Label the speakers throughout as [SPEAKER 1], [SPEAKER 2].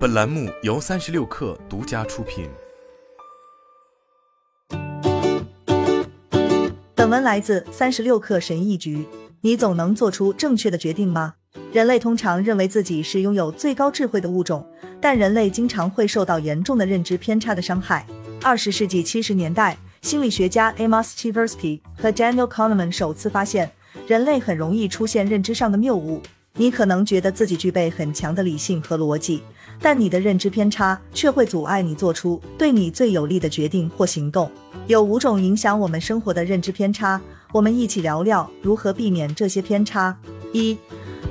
[SPEAKER 1] 本栏目由三十六氪独家出品。
[SPEAKER 2] 本文来自三十六氪神译局。你总能做出正确的决定吗？人类通常认为自己是拥有最高智慧的物种，但人类经常会受到严重的认知偏差的伤害。二十世纪七十年代，心理学家 Amos Tversky 和 Daniel Kahneman 首次发现，人类很容易出现认知上的谬误。你可能觉得自己具备很强的理性和逻辑，但你的认知偏差却会阻碍你做出对你最有利的决定或行动。有五种影响我们生活的认知偏差。我们一起聊聊如何避免这些偏差。一、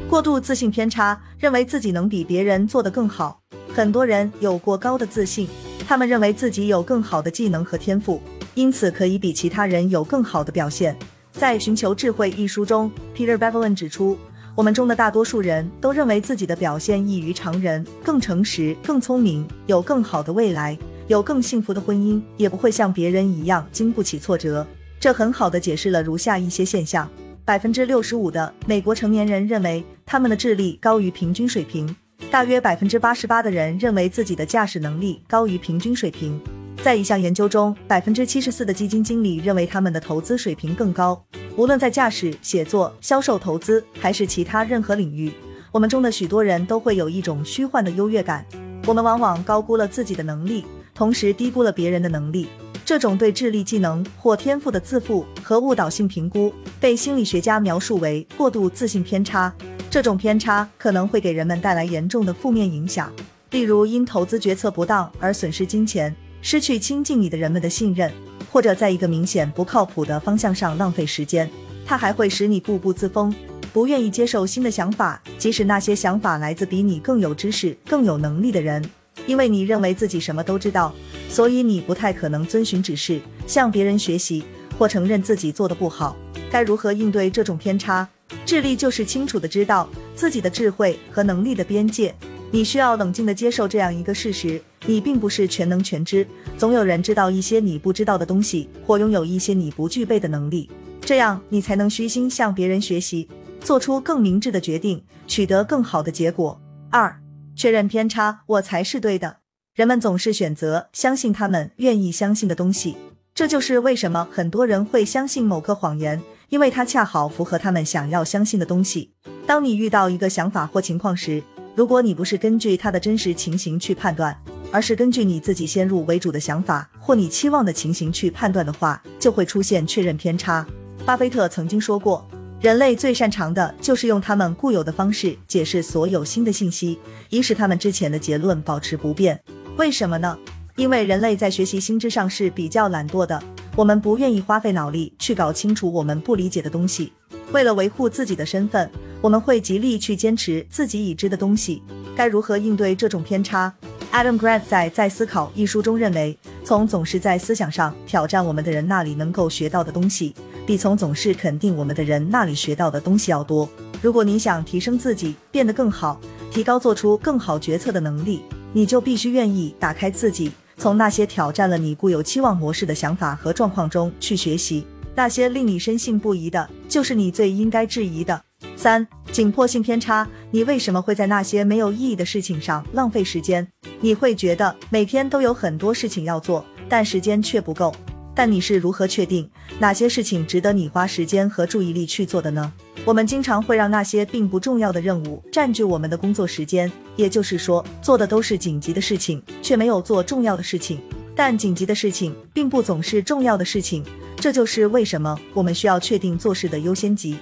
[SPEAKER 2] 过度自信偏差，认为自己能比别人做得更好。很多人有过高的自信，他们认为自己有更好的技能和天赋，因此可以比其他人有更好的表现。在《寻求智慧》一书中，Peter Bevelin 指出，我们中的大多数人都认为自己的表现异于常人，更诚实、更聪明，有更好的未来，有更幸福的婚姻，也不会像别人一样经不起挫折。这很好的解释了如下一些现象：百分之六十五的美国成年人认为他们的智力高于平均水平，大约百分之八十八的人认为自己的驾驶能力高于平均水平。在一项研究中，百分之七十四的基金经理认为他们的投资水平更高。无论在驾驶、写作、销售、投资还是其他任何领域，我们中的许多人都会有一种虚幻的优越感。我们往往高估了自己的能力，同时低估了别人的能力。这种对智力技能或天赋的自负和误导性评估，被心理学家描述为过度自信偏差。这种偏差可能会给人们带来严重的负面影响，例如因投资决策不当而损失金钱，失去亲近你的人们的信任，或者在一个明显不靠谱的方向上浪费时间。它还会使你固步自封，不愿意接受新的想法，即使那些想法来自比你更有知识、更有能力的人。因为你认为自己什么都知道，所以你不太可能遵循指示，向别人学习或承认自己做的不好。该如何应对这种偏差？智力就是清楚的知道自己的智慧和能力的边界。你需要冷静的接受这样一个事实：你并不是全能全知，总有人知道一些你不知道的东西，或拥有一些你不具备的能力。这样你才能虚心向别人学习，做出更明智的决定，取得更好的结果。二。确认偏差，我才是对的。人们总是选择相信他们愿意相信的东西，这就是为什么很多人会相信某个谎言，因为它恰好符合他们想要相信的东西。当你遇到一个想法或情况时，如果你不是根据它的真实情形去判断，而是根据你自己先入为主的想法或你期望的情形去判断的话，就会出现确认偏差。巴菲特曾经说过。人类最擅长的就是用他们固有的方式解释所有新的信息，以使他们之前的结论保持不变。为什么呢？因为人类在学习新知上是比较懒惰的，我们不愿意花费脑力去搞清楚我们不理解的东西。为了维护自己的身份，我们会极力去坚持自己已知的东西。该如何应对这种偏差？Adam Grant 在《在思考》一书中认为，从总是在思想上挑战我们的人那里能够学到的东西。比从总是肯定我们的人那里学到的东西要多。如果你想提升自己，变得更好，提高做出更好决策的能力，你就必须愿意打开自己，从那些挑战了你固有期望模式的想法和状况中去学习。那些令你深信不疑的，就是你最应该质疑的。三、紧迫性偏差。你为什么会在那些没有意义的事情上浪费时间？你会觉得每天都有很多事情要做，但时间却不够。但你是如何确定哪些事情值得你花时间和注意力去做的呢？我们经常会让那些并不重要的任务占据我们的工作时间，也就是说，做的都是紧急的事情，却没有做重要的事情。但紧急的事情并不总是重要的事情，这就是为什么我们需要确定做事的优先级。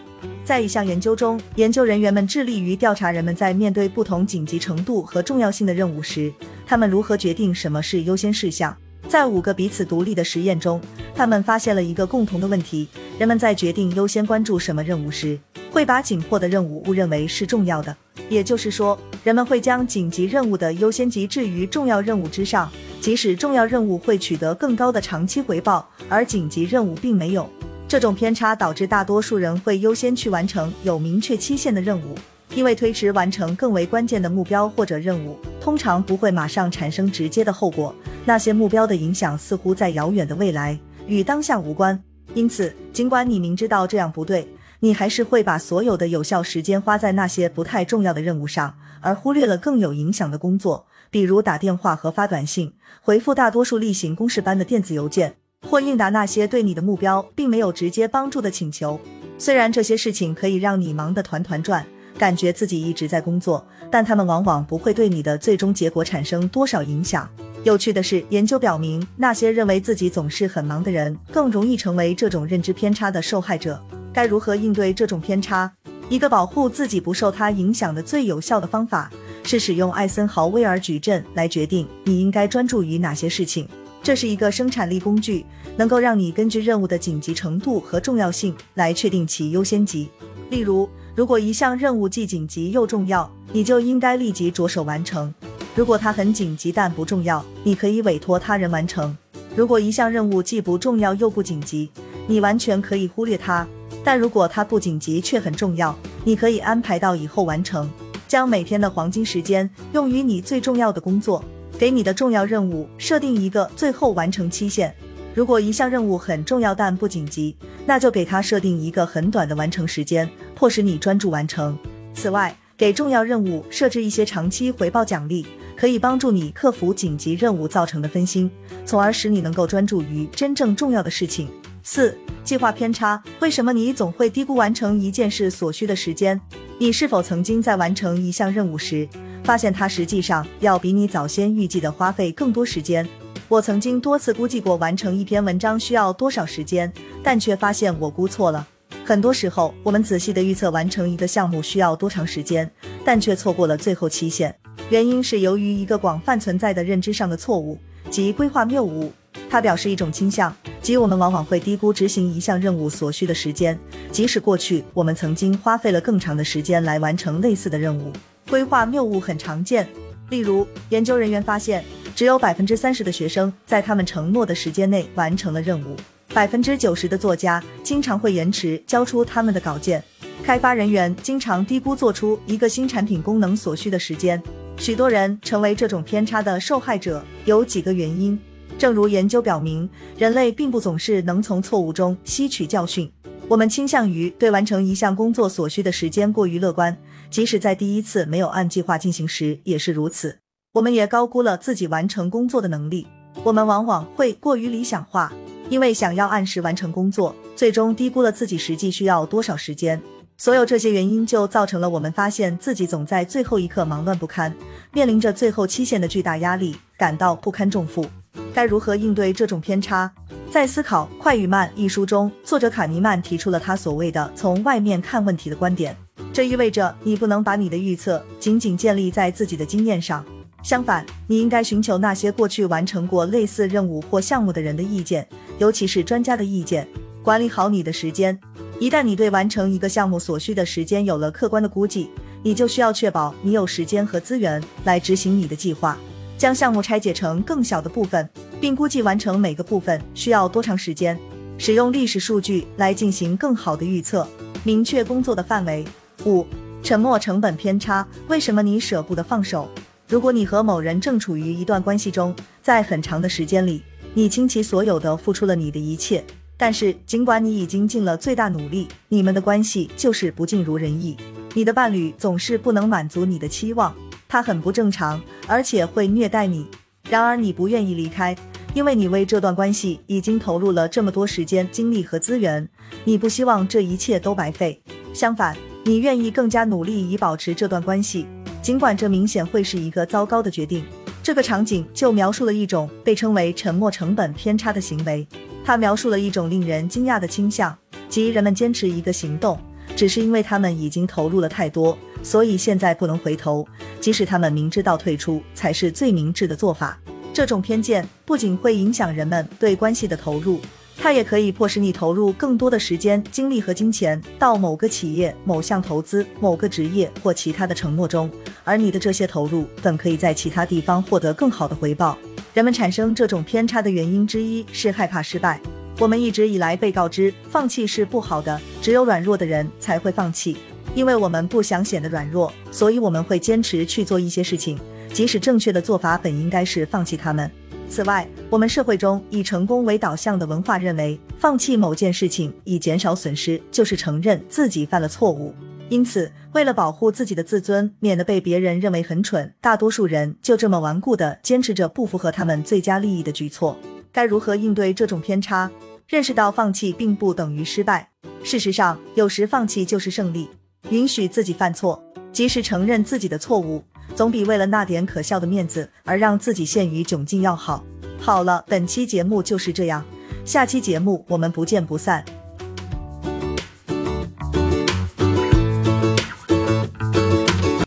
[SPEAKER 2] 在一项研究中，研究人员们致力于调查人们在面对不同紧急程度和重要性的任务时，他们如何决定什么是优先事项。在五个彼此独立的实验中，他们发现了一个共同的问题：人们在决定优先关注什么任务时，会把紧迫的任务误认为是重要的。也就是说，人们会将紧急任务的优先级置于重要任务之上，即使重要任务会取得更高的长期回报，而紧急任务并没有。这种偏差导致大多数人会优先去完成有明确期限的任务，因为推迟完成更为关键的目标或者任务，通常不会马上产生直接的后果。那些目标的影响似乎在遥远的未来，与当下无关。因此，尽管你明知道这样不对，你还是会把所有的有效时间花在那些不太重要的任务上，而忽略了更有影响的工作。比如打电话和发短信，回复大多数例行公事般的电子邮件，或应答那些对你的目标并没有直接帮助的请求。虽然这些事情可以让你忙得团团转，感觉自己一直在工作，但他们往往不会对你的最终结果产生多少影响。有趣的是，研究表明，那些认为自己总是很忙的人，更容易成为这种认知偏差的受害者。该如何应对这种偏差？一个保护自己不受它影响的最有效的方法，是使用艾森豪威尔矩阵来决定你应该专注于哪些事情。这是一个生产力工具，能够让你根据任务的紧急程度和重要性来确定其优先级。例如，如果一项任务既紧急又重要，你就应该立即着手完成。如果它很紧急但不重要，你可以委托他人完成。如果一项任务既不重要又不紧急，你完全可以忽略它。但如果它不紧急却很重要，你可以安排到以后完成。将每天的黄金时间用于你最重要的工作，给你的重要任务设定一个最后完成期限。如果一项任务很重要但不紧急，那就给它设定一个很短的完成时间，迫使你专注完成。此外，给重要任务设置一些长期回报奖励。可以帮助你克服紧急任务造成的分心，从而使你能够专注于真正重要的事情。四、计划偏差。为什么你总会低估完成一件事所需的时间？你是否曾经在完成一项任务时，发现它实际上要比你早先预计的花费更多时间？我曾经多次估计过完成一篇文章需要多少时间，但却发现我估错了。很多时候，我们仔细的预测完成一个项目需要多长时间，但却错过了最后期限。原因是由于一个广泛存在的认知上的错误，即规划谬误。它表示一种倾向，即我们往往会低估执行一项任务所需的时间，即使过去我们曾经花费了更长的时间来完成类似的任务。规划谬误很常见，例如，研究人员发现，只有百分之三十的学生在他们承诺的时间内完成了任务，百分之九十的作家经常会延迟交出他们的稿件，开发人员经常低估做出一个新产品功能所需的时间。许多人成为这种偏差的受害者，有几个原因。正如研究表明，人类并不总是能从错误中吸取教训。我们倾向于对完成一项工作所需的时间过于乐观，即使在第一次没有按计划进行时也是如此。我们也高估了自己完成工作的能力。我们往往会过于理想化，因为想要按时完成工作，最终低估了自己实际需要多少时间。所有这些原因就造成了我们发现自己总在最后一刻忙乱不堪，面临着最后期限的巨大压力，感到不堪重负。该如何应对这种偏差？在《思考快与慢》一书中，作者卡尼曼提出了他所谓的“从外面看问题”的观点。这意味着你不能把你的预测仅仅建立在自己的经验上，相反，你应该寻求那些过去完成过类似任务或项目的人的意见，尤其是专家的意见。管理好你的时间。一旦你对完成一个项目所需的时间有了客观的估计，你就需要确保你有时间和资源来执行你的计划。将项目拆解成更小的部分，并估计完成每个部分需要多长时间。使用历史数据来进行更好的预测。明确工作的范围。五、沉默成本偏差。为什么你舍不得放手？如果你和某人正处于一段关系中，在很长的时间里，你倾其所有的付出了你的一切。但是，尽管你已经尽了最大努力，你们的关系就是不尽如人意。你的伴侣总是不能满足你的期望，他很不正常，而且会虐待你。然而，你不愿意离开，因为你为这段关系已经投入了这么多时间、精力和资源。你不希望这一切都白费，相反，你愿意更加努力以保持这段关系，尽管这明显会是一个糟糕的决定。这个场景就描述了一种被称为沉没成本偏差的行为。他描述了一种令人惊讶的倾向，即人们坚持一个行动，只是因为他们已经投入了太多，所以现在不能回头，即使他们明知道退出才是最明智的做法。这种偏见不仅会影响人们对关系的投入，它也可以迫使你投入更多的时间、精力和金钱到某个企业、某项投资、某个职业或其他的承诺中，而你的这些投入本可以在其他地方获得更好的回报。人们产生这种偏差的原因之一是害怕失败。我们一直以来被告知放弃是不好的，只有软弱的人才会放弃。因为我们不想显得软弱，所以我们会坚持去做一些事情，即使正确的做法本应该是放弃他们。此外，我们社会中以成功为导向的文化认为，放弃某件事情以减少损失，就是承认自己犯了错误。因此，为了保护自己的自尊，免得被别人认为很蠢，大多数人就这么顽固地坚持着不符合他们最佳利益的举措。该如何应对这种偏差？认识到放弃并不等于失败。事实上，有时放弃就是胜利。允许自己犯错，及时承认自己的错误，总比为了那点可笑的面子而让自己陷于窘境要好。好了，本期节目就是这样，下期节目我们不见不散。